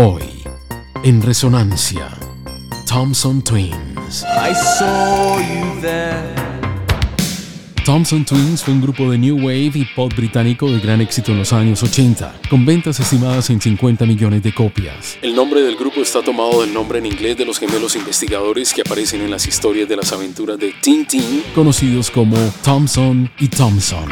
Hoy, en Resonancia, Thompson Twins. I saw you there. Thompson Twins fue un grupo de New Wave y pop británico de gran éxito en los años 80, con ventas estimadas en 50 millones de copias. El nombre del grupo está tomado del nombre en inglés de los gemelos investigadores que aparecen en las historias de las aventuras de Tintin, conocidos como Thompson y Thompson.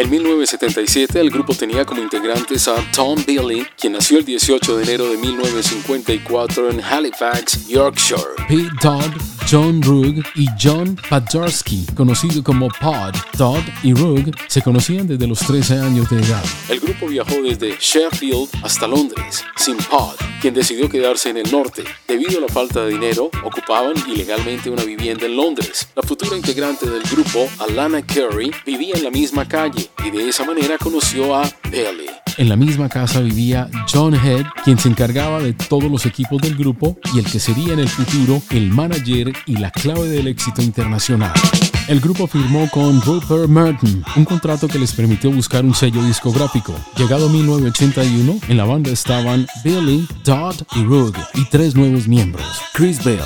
En 1977 el grupo tenía como integrantes a Tom Billy, quien nació el 18 de enero de 1954 en Halifax, Yorkshire, Pete Todd, John Rugg y John Padarski, conocido como Pod. Todd y Rugg se conocían desde los 13 años de edad. El grupo viajó desde Sheffield hasta Londres, sin Pod, quien decidió quedarse en el norte. Debido a la falta de dinero, ocupaban ilegalmente una vivienda en Londres. La futura integrante del grupo, Alana Curry, vivía en la misma calle y de esa manera conoció a Bailey. En la misma casa vivía John Head, quien se encargaba de todos los equipos del grupo y el que sería en el futuro el manager y la clave del éxito internacional. El grupo firmó con Rupert Merton un contrato que les permitió buscar un sello discográfico. Llegado 1981, en la banda estaban Billy, Todd y Rugg y tres nuevos miembros, Chris Bell,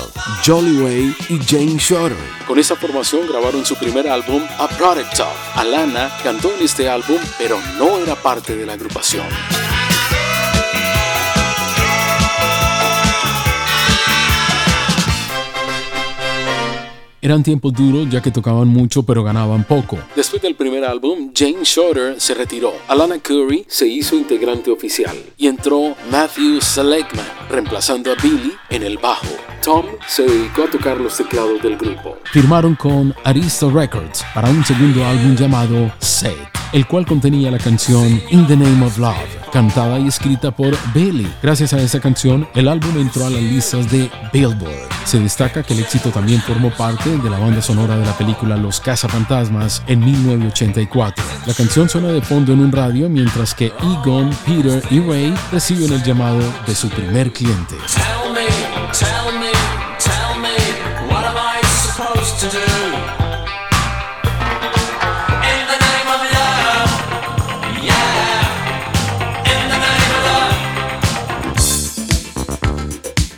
Jolly Way y Jane Shorter. Con esta formación grabaron su primer álbum, A Product of. Alana cantó en este álbum, pero no era parte de la agrupación. Eran tiempos duros ya que tocaban mucho pero ganaban poco. Después del primer álbum, Jane Shorter se retiró. Alana Curry se hizo integrante oficial y entró Matthew Seligman, reemplazando a Billy en el bajo. Tom se dedicó a tocar los teclados del grupo. Firmaron con Arista Records para un segundo álbum llamado Set, el cual contenía la canción In the Name of Love cantada y escrita por Billy. Gracias a esa canción, el álbum entró a las listas de Billboard. Se destaca que el éxito también formó parte de la banda sonora de la película Los Cazafantasmas en 1984. La canción suena de fondo en un radio mientras que Egon, Peter y Ray reciben el llamado de su primer cliente.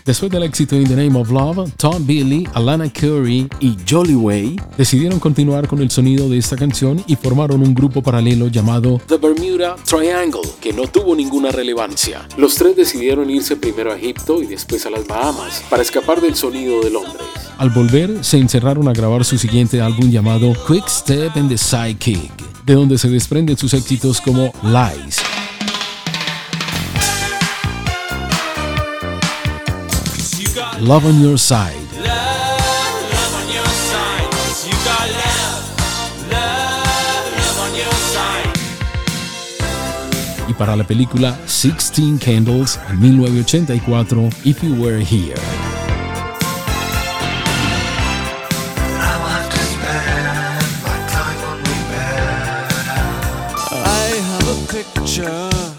Después del éxito In the Name of Love, Tom Billy, Alana Curry y Jolly Way decidieron continuar con el sonido de esta canción y formaron un grupo paralelo llamado The Bermuda Triangle, que no tuvo ninguna relevancia. Los tres decidieron irse primero a Egipto y después a las Bahamas para escapar del sonido de Londres. Al volver, se encerraron a grabar su siguiente álbum llamado Quick Step and the Sidekick, de donde se desprenden sus éxitos como Lies, Love on Your Side. Y para la película Sixteen Candles en 1984, If You Were Here.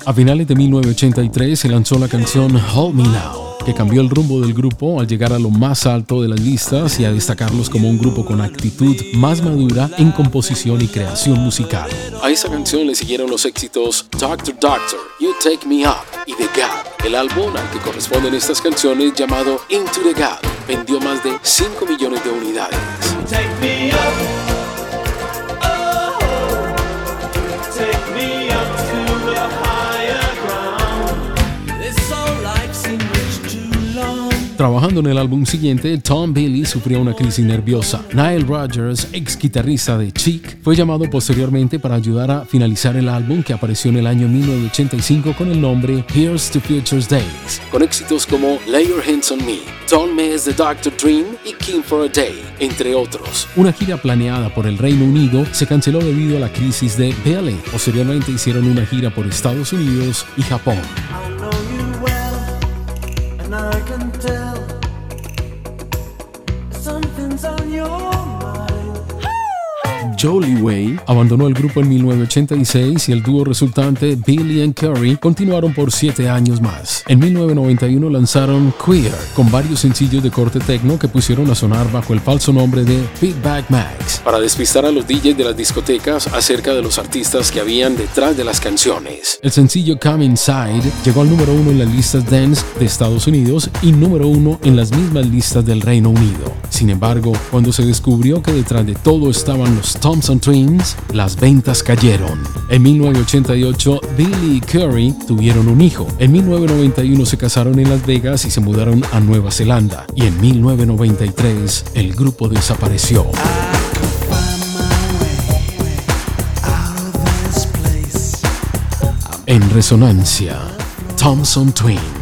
A finales de 1983 se lanzó la canción Hold Me Now que cambió el rumbo del grupo al llegar a lo más alto de las listas y a destacarlos como un grupo con actitud más madura en composición y creación musical. A esa canción le siguieron los éxitos Doctor Doctor, You Take Me Up y The Gap. El álbum al que corresponden estas canciones llamado Into the Gap vendió más de 5 millones de unidades. Trabajando en el álbum siguiente, Tom Billy sufrió una crisis nerviosa. Nile Rodgers, ex guitarrista de Chic, fue llamado posteriormente para ayudar a finalizar el álbum que apareció en el año 1985 con el nombre Here's to Future's Days, con éxitos como Lay Your Hands on Me, Don't Mess the Doctor Dream y King for a Day, entre otros. Una gira planeada por el Reino Unido se canceló debido a la crisis de Billy. Posteriormente hicieron una gira por Estados Unidos y Japón. Jolly Way abandonó el grupo en 1986 y el dúo resultante Billy and Curry continuaron por siete años más. En 1991 lanzaron Queer, con varios sencillos de corte techno que pusieron a sonar bajo el falso nombre de Bag Max, para despistar a los DJs de las discotecas acerca de los artistas que habían detrás de las canciones. El sencillo Come Inside llegó al número uno en las listas dance de Estados Unidos y número uno en las mismas listas del Reino Unido. Sin embargo, cuando se descubrió que detrás de todo estaban los Thompson Twins, las ventas cayeron. En 1988, Billy y Curry tuvieron un hijo. En 1991 se casaron en Las Vegas y se mudaron a Nueva Zelanda. Y en 1993, el grupo desapareció. En resonancia, Thompson Twins.